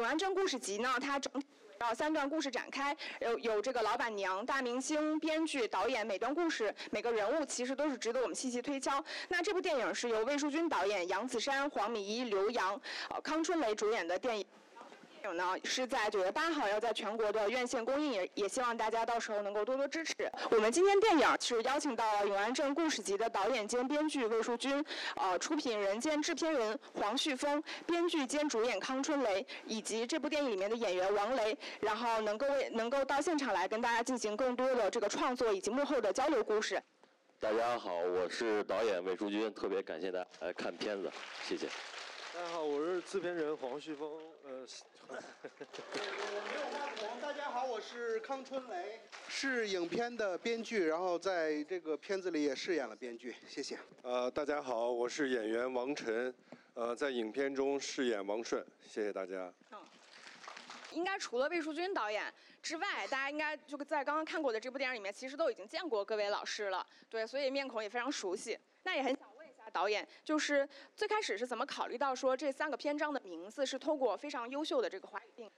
永安镇故事集呢，它整。绕三段故事展开，有有这个老板娘、大明星、编剧、导演，每段故事每个人物其实都是值得我们细细推敲。那这部电影是由魏淑君导演、杨子姗、黄米一、刘洋、呃康春梅主演的电影。呢是在九月八号要在全国的院线公映，也也希望大家到时候能够多多支持。我们今天电影是邀请到了永安镇故事集的导演兼编剧魏淑君，呃，出品人兼制片人黄旭峰，编剧兼主演康春雷，以及这部电影里面的演员王雷，然后能够为能够到现场来跟大家进行更多的这个创作以及幕后的交流故事。大家好，我是导演魏淑君，特别感谢大家来看片子，谢谢。大家好，我是制片人黄旭峰，呃，我没有发红。大家好，我是康春雷，是影片的编剧，然后在这个片子里也饰演了编剧。谢谢。呃，大家好，我是演员王晨，呃，在影片中饰演王顺，谢谢大家。应该除了魏淑君导演之外，大家应该就在刚刚看过的这部电影里面，其实都已经见过各位老师了，对，所以面孔也非常熟悉。那也很想导演，就是最开始是怎么考虑到说这三个篇章的名字是通过非常优秀的这个华语？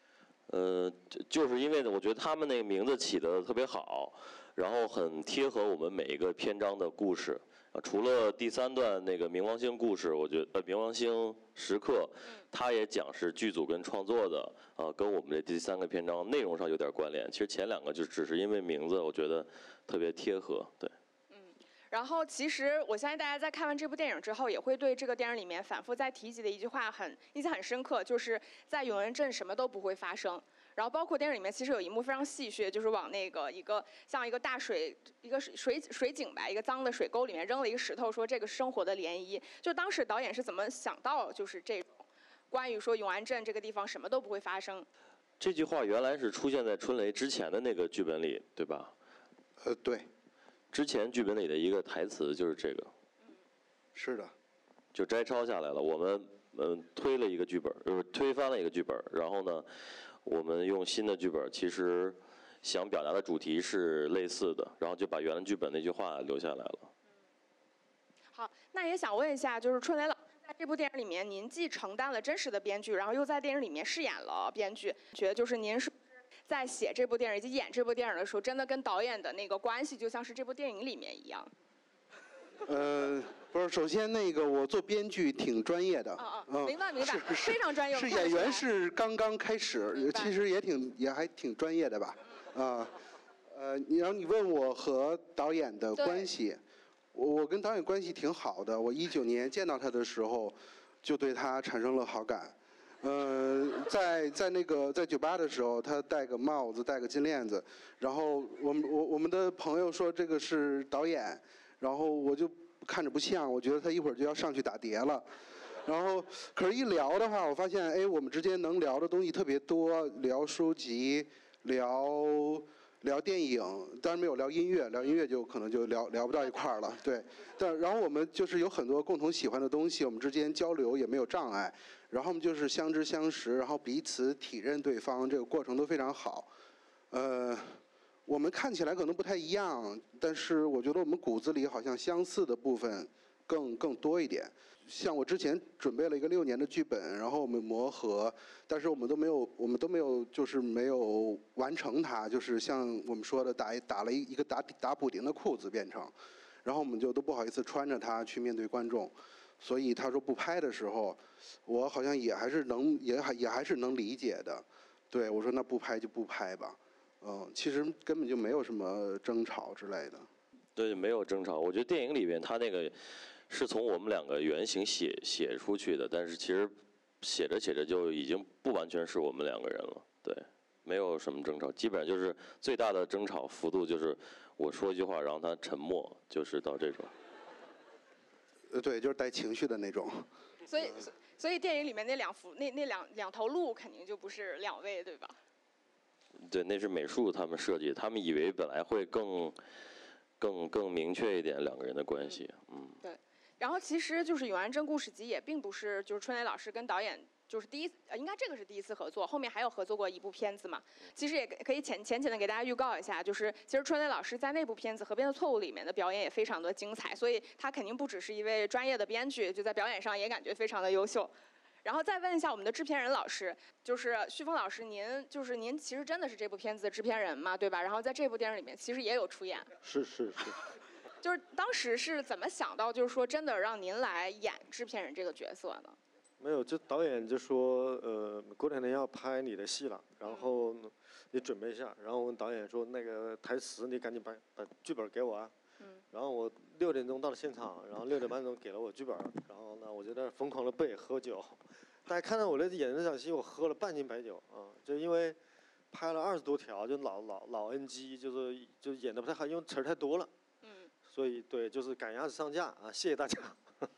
呃，就就是因为呢，我觉得他们那个名字起得特别好，然后很贴合我们每一个篇章的故事。啊，除了第三段那个冥王星故事，我觉得呃冥王星时刻，它也讲是剧组跟创作的，啊，跟我们这第三个篇章内容上有点关联。其实前两个就只是因为名字，我觉得特别贴合，对。然后，其实我相信大家在看完这部电影之后，也会对这个电影里面反复在提及的一句话很印象很深刻，就是在永安镇什么都不会发生。然后，包括电影里面其实有一幕非常戏谑，就是往那个一个像一个大水一个水水水井吧，一个脏的水沟里面扔了一个石头，说这个是生活的涟漪。就当时导演是怎么想到就是这种关于说永安镇这个地方什么都不会发生？这句话原来是出现在春雷之前的那个剧本里，对吧？呃，对。之前剧本里的一个台词就是这个，是的，就摘抄下来了。我们嗯推了一个剧本，就是推翻了一个剧本，然后呢，我们用新的剧本，其实想表达的主题是类似的，然后就把原来剧本那句话留下来了。好，那也想问一下，就是春雷老师在这部电影里面，您既承担了真实的编剧，然后又在电影里面饰演了编剧，觉得就是您是。在写这部电影以及演这部电影的时候，真的跟导演的那个关系就像是这部电影里面一样。呃，不是，首先那个我做编剧挺专业的，嗯，明白明白，非常专业。是演员是刚刚开始，其实也挺也还挺专业的吧，啊，呃，然后你问我和导演的关系，我我跟导演关系挺好的。我一九年见到他的时候，就对他产生了好感。呃，在在那个在酒吧的时候，他戴个帽子，戴个金链子，然后我们我我们的朋友说这个是导演，然后我就看着不像，我觉得他一会儿就要上去打碟了，然后可是一聊的话，我发现哎，我们之间能聊的东西特别多，聊书籍，聊。聊电影，当然没有聊音乐，聊音乐就可能就聊聊不到一块儿了。对，但然后我们就是有很多共同喜欢的东西，我们之间交流也没有障碍。然后我们就是相知相识，然后彼此体认对方，这个过程都非常好。呃，我们看起来可能不太一样，但是我觉得我们骨子里好像相似的部分。更更多一点，像我之前准备了一个六年的剧本，然后我们磨合，但是我们都没有，我们都没有，就是没有完成它，就是像我们说的打打了一一个打打补丁的裤子变成，然后我们就都不好意思穿着它去面对观众，所以他说不拍的时候，我好像也还是能也还也还是能理解的，对我说那不拍就不拍吧，嗯，其实根本就没有什么争吵之类的。对，没有争吵。我觉得电影里边他那个是从我们两个原型写写出去的，但是其实写着写着就已经不完全是我们两个人了。对，没有什么争吵，基本上就是最大的争吵幅度就是我说一句话，然后他沉默，就是到这种。呃，对，就是带情绪的那种。所以，所以电影里面那两幅那那两两头鹿肯定就不是两位，对吧？对，那是美术他们设计，他们以为本来会更。更更明确一点两个人的关系，嗯，对。然后其实就是《永安镇故事集》也并不是就是春雷老师跟导演就是第一，呃，应该这个是第一次合作，后面还有合作过一部片子嘛。其实也可以浅浅浅的给大家预告一下，就是其实春雷老师在那部片子《河边的错误》里面的表演也非常的精彩，所以他肯定不只是一位专业的编剧，就在表演上也感觉非常的优秀。然后再问一下我们的制片人老师，就是旭峰老师，您就是您其实真的是这部片子的制片人嘛，对吧？然后在这部电影里面其实也有出演。是是是。就是当时是怎么想到，就是说真的让您来演制片人这个角色呢？没有，就导演就说，呃，过两天要拍你的戏了，然后你准备一下。然后我问导演说，那个台词你赶紧把把剧本给我啊。嗯。然后我六点钟到了现场，然后六点半钟给了我剧本，然后呢，我就在那疯狂的背喝酒。大家看到我那演这场戏，我喝了半斤白酒啊，就因为拍了二十多条，就老老老 NG，就是就演的不太好，因为词儿太多了。嗯。所以对，就是赶鸭子上架啊！谢谢大家。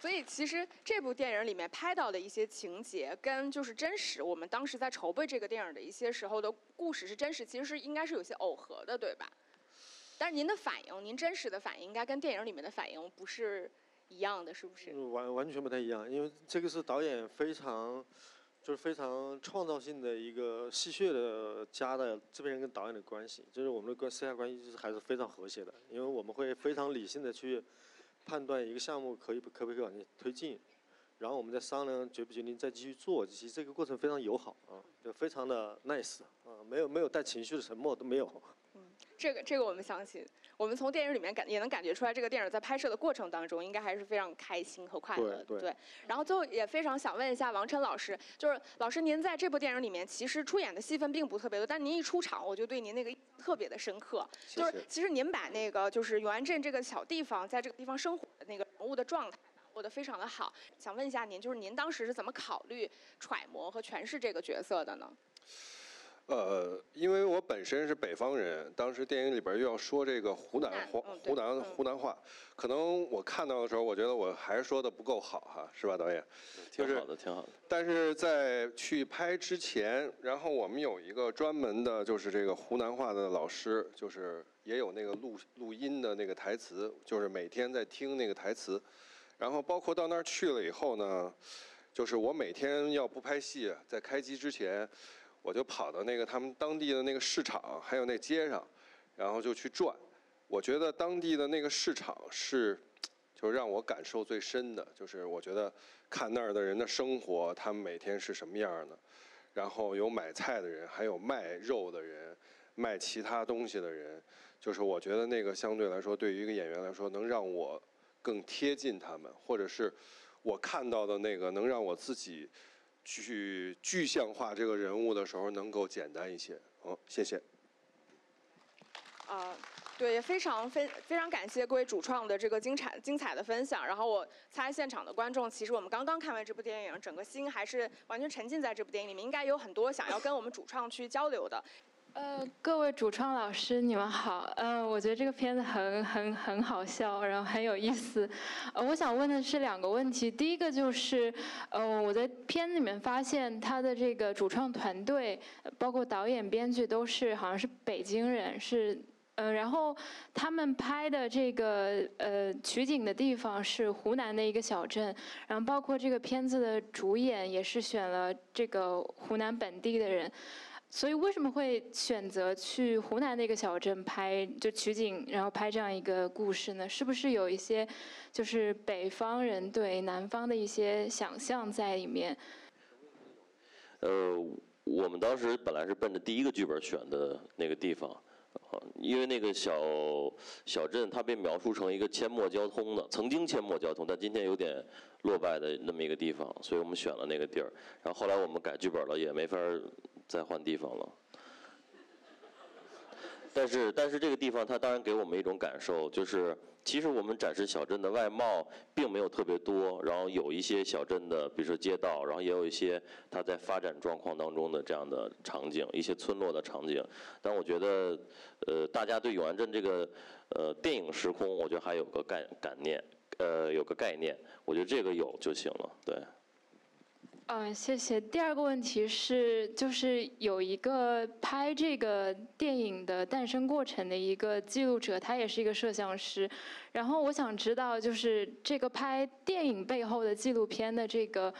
所以其实这部电影里面拍到的一些情节，跟就是真实，我们当时在筹备这个电影的一些时候的故事是真实，其实是应该是有些耦合的，对吧？但是您的反应，您真实的反应，应该跟电影里面的反应不是一样的，是不是？完完全不太一样，因为这个是导演非常，就是非常创造性的一个戏谑的加的制片人跟导演的关系，就是我们的关私下关系就是还是非常和谐的，因为我们会非常理性的去。判断一个项目可以不可不可以往前推进，然后我们再商量决不决定再继续做。其实这个过程非常友好啊，就非常的 nice 啊，没有没有带情绪的沉默都没有。嗯，这个这个我们相信，我们从电影里面感也能感觉出来，这个电影在拍摄的过程当中应该还是非常开心和快乐。对对。然后最后也非常想问一下王琛老师，就是老师您在这部电影里面其实出演的戏份并不特别多，但您一出场我就对您那个特别的深刻。就是其实您把那个就是永安镇这个小地方，在这个地方生活的那个人物的状态把握的非常的好。想问一下您，就是您当时是怎么考虑、揣摩和诠释这个角色的呢？呃，因为我本身是北方人，当时电影里边又要说这个湖南话，湖南湖南话，可能我看到的时候，我觉得我还是说的不够好哈，是吧，导演？挺好的，挺好的。但是在去拍之前，然后我们有一个专门的，就是这个湖南话的老师，就是也有那个录录音的那个台词，就是每天在听那个台词，然后包括到那儿去了以后呢，就是我每天要不拍戏，在开机之前。我就跑到那个他们当地的那个市场，还有那街上，然后就去转。我觉得当地的那个市场是，就让我感受最深的，就是我觉得看那儿的人的生活，他们每天是什么样的。然后有买菜的人，还有卖肉的人，卖其他东西的人，就是我觉得那个相对来说，对于一个演员来说，能让我更贴近他们，或者是我看到的那个能让我自己。去具象化这个人物的时候，能够简单一些。好，谢谢。啊，对，非常非非常感谢各位主创的这个精彩精彩的分享。然后我猜现场的观众，其实我们刚刚看完这部电影，整个心还是完全沉浸在这部电影里面，应该有很多想要跟我们主创去交流的。呃，各位主创老师，你们好。嗯，我觉得这个片子很很很好笑，然后很有意思。呃，我想问的是两个问题。第一个就是，呃，我在片子里面发现他的这个主创团队，包括导演、编剧都是好像是北京人，是呃，然后他们拍的这个呃取景的地方是湖南的一个小镇，然后包括这个片子的主演也是选了这个湖南本地的人。所以为什么会选择去湖南那个小镇拍就取景，然后拍这样一个故事呢？是不是有一些就是北方人对南方的一些想象在里面？呃，我们当时本来是奔着第一个剧本选的那个地方，因为那个小小镇它被描述成一个阡陌交通的，曾经阡陌交通，但今天有点落败的那么一个地方，所以我们选了那个地儿。然后后来我们改剧本了，也没法。再换地方了，但是但是这个地方它当然给我们一种感受，就是其实我们展示小镇的外貌并没有特别多，然后有一些小镇的，比如说街道，然后也有一些它在发展状况当中的这样的场景，一些村落的场景。但我觉得，呃，大家对永安镇这个呃电影时空，我觉得还有个概概念，呃，有个概念，我觉得这个有就行了，对。嗯，谢谢。第二个问题是，就是有一个拍这个电影的诞生过程的一个记录者，他也是一个摄像师。然后我想知道，就是这个拍电影背后的纪录片的这个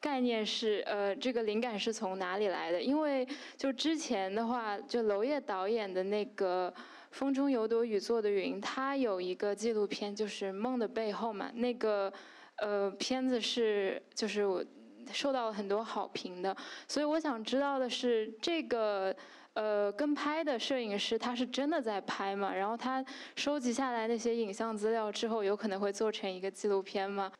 概念是，呃，这个灵感是从哪里来的？因为就之前的话，就娄烨导演的那个。风中有朵雨做的云》，他有一个纪录片，就是《梦的背后》嘛。那个呃片子是就是我受到了很多好评的，所以我想知道的是，这个呃跟拍的摄影师他是真的在拍吗？然后他收集下来那些影像资料之后，有可能会做成一个纪录片吗？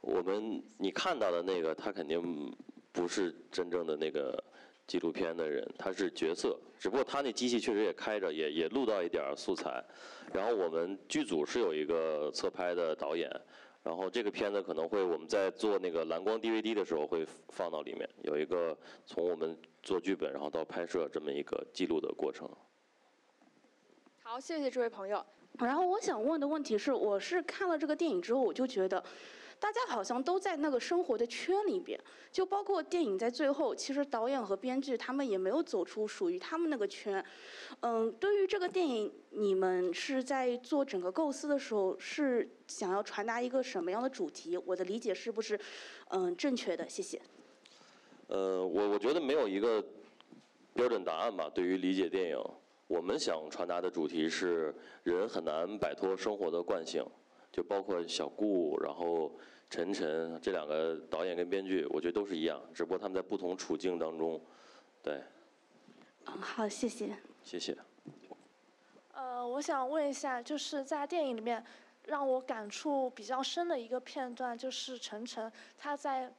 我们你看到的那个，他肯定不是真正的那个。纪录片的人，他是角色，只不过他那机器确实也开着，也也录到一点素材。然后我们剧组是有一个侧拍的导演，然后这个片子可能会我们在做那个蓝光 DVD 的时候会放到里面，有一个从我们做剧本然后到拍摄这么一个记录的过程。好，谢谢这位朋友。然后我想问的问题是，我是看了这个电影之后，我就觉得。大家好像都在那个生活的圈里边，就包括电影在最后，其实导演和编剧他们也没有走出属于他们那个圈。嗯，对于这个电影，你们是在做整个构思的时候，是想要传达一个什么样的主题？我的理解是不是嗯正确的？谢谢。呃，我我觉得没有一个标准答案吧。对于理解电影，我们想传达的主题是人很难摆脱生活的惯性，就包括小顾，然后。陈晨这两个导演跟编剧，我觉得都是一样，只不过他们在不同处境当中，对。嗯，好，谢谢。谢谢。呃，我想问一下，就是在电影里面让我感触比较深的一个片段，就是陈晨他在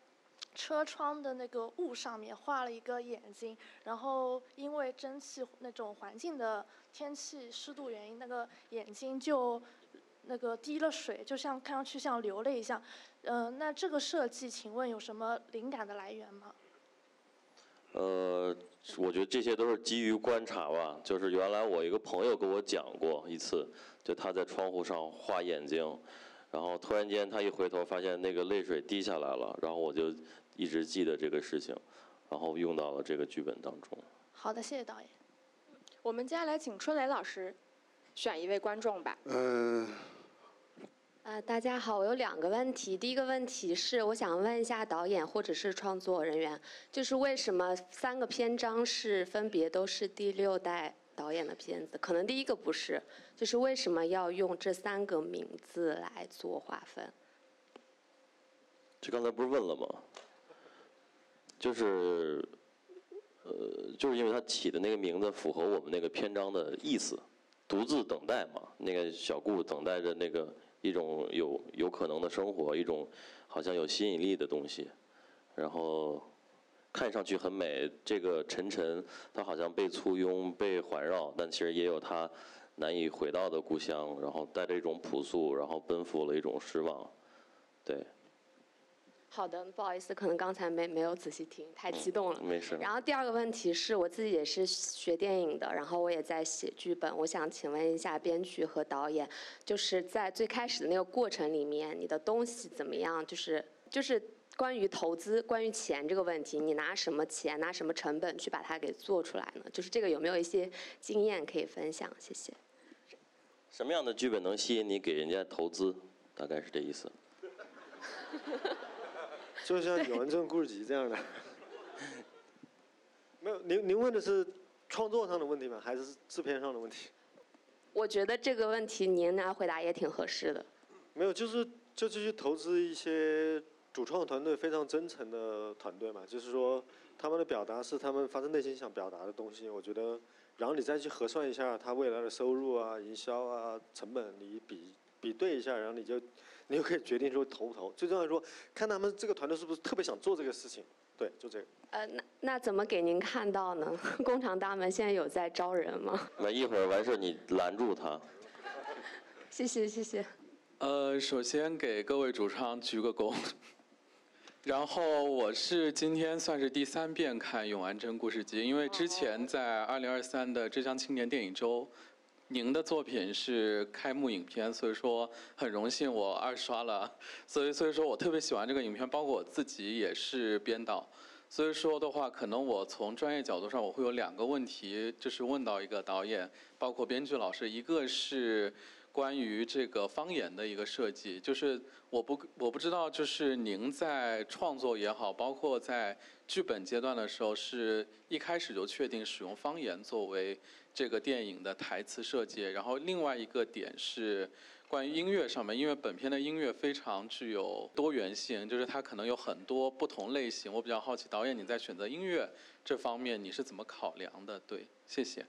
车窗的那个雾上面画了一个眼睛，然后因为蒸汽那种环境的天气湿度原因，那个眼睛就那个滴了水，就像看上去像流泪一样。嗯，那这个设计，请问有什么灵感的来源吗？呃，我觉得这些都是基于观察吧。就是原来我一个朋友跟我讲过一次，就他在窗户上画眼睛，然后突然间他一回头发现那个泪水滴下来了，然后我就一直记得这个事情，然后用到了这个剧本当中。好的，谢谢导演。我们接下来请春雷老师选一位观众吧。嗯。呃，呃大家好，我有两个问题。第一个问题是，我想问一下导演或者是创作人员，就是为什么三个篇章是分别都是第六代导演的片子？可能第一个不是，就是为什么要用这三个名字来做划分？这刚才不是问了吗？就是，呃，就是因为他起的那个名字符合我们那个篇章的意思，独自等待嘛，那个小顾等待着那个。一种有有可能的生活，一种好像有吸引力的东西，然后看上去很美。这个晨晨，他好像被簇拥、被环绕，但其实也有他难以回到的故乡。然后带着一种朴素，然后奔赴了一种失望，对。好的，不好意思，可能刚才没没有仔细听，太激动了。没事。然后第二个问题是我自己也是学电影的，然后我也在写剧本。我想请问一下编剧和导演，就是在最开始的那个过程里面，你的东西怎么样？就是就是关于投资、关于钱这个问题，你拿什么钱、拿什么成本去把它给做出来呢？就是这个有没有一些经验可以分享？谢谢。什么样的剧本能吸引你给人家投资？大概是这意思。就像《永安镇故事集》这样的，没有您您问的是创作上的问题吗？还是制片上的问题？我觉得这个问题您来回答也挺合适的。没有，就是就继续投资一些主创团队非常真诚的团队嘛，就是说他们的表达是他们发自内心想表达的东西。我觉得，然后你再去核算一下他未来的收入啊、营销啊、成本，你比比对一下，然后你就。你就可以决定说投不投。最重要的说，看他们这个团队是不是特别想做这个事情。对，就这个。呃，那那怎么给您看到呢？工厂大门现在有在招人吗？那一会儿完事你拦住他。谢谢谢谢。呃，首先给各位主创鞠个躬。然后我是今天算是第三遍看《永安镇故事集》，因为之前在二零二三的浙江青年电影周。您的作品是开幕影片，所以说很荣幸我二刷了，所以所以说我特别喜欢这个影片，包括我自己也是编导，所以说的话，可能我从专业角度上我会有两个问题，就是问到一个导演，包括编剧老师，一个是关于这个方言的一个设计，就是我不我不知道，就是您在创作也好，包括在剧本阶段的时候，是一开始就确定使用方言作为这个电影的台词设计。然后另外一个点是关于音乐上面，因为本片的音乐非常具有多元性，就是它可能有很多不同类型。我比较好奇，导演你在选择音乐这方面你是怎么考量的？对，谢谢。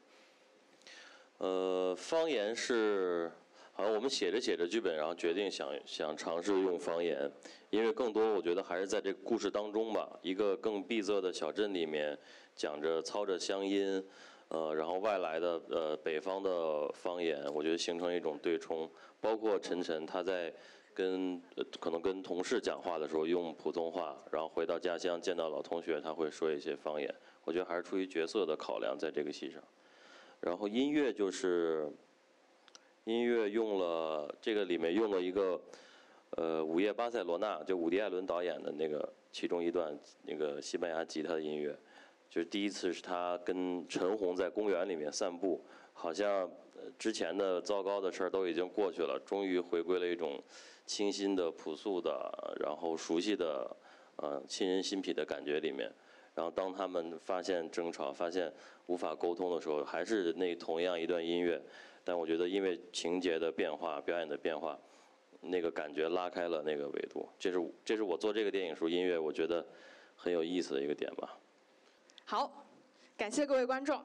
呃，方言是。好像我们写着写着剧本，然后决定想想尝试用方言，因为更多我觉得还是在这个故事当中吧，一个更闭塞的小镇里面，讲着操着乡音，呃，然后外来的呃北方的方言，我觉得形成一种对冲。包括晨晨他在跟呃可能跟同事讲话的时候用普通话，然后回到家乡见到老同学他会说一些方言，我觉得还是出于角色的考量在这个戏上。然后音乐就是。音乐用了这个里面用了一个，呃，《午夜巴塞罗那》就伍迪·艾伦导演的那个其中一段那个西班牙吉他的音乐，就是第一次是他跟陈红在公园里面散步，好像之前的糟糕的事儿都已经过去了，终于回归了一种清新的、朴素的，然后熟悉的，呃，沁人心脾的感觉里面。然后当他们发现争吵、发现无法沟通的时候，还是那同样一段音乐。但我觉得，因为情节的变化、表演的变化，那个感觉拉开了那个维度。这是这是我做这个电影时候音乐，我觉得很有意思的一个点吧。好，感谢各位观众。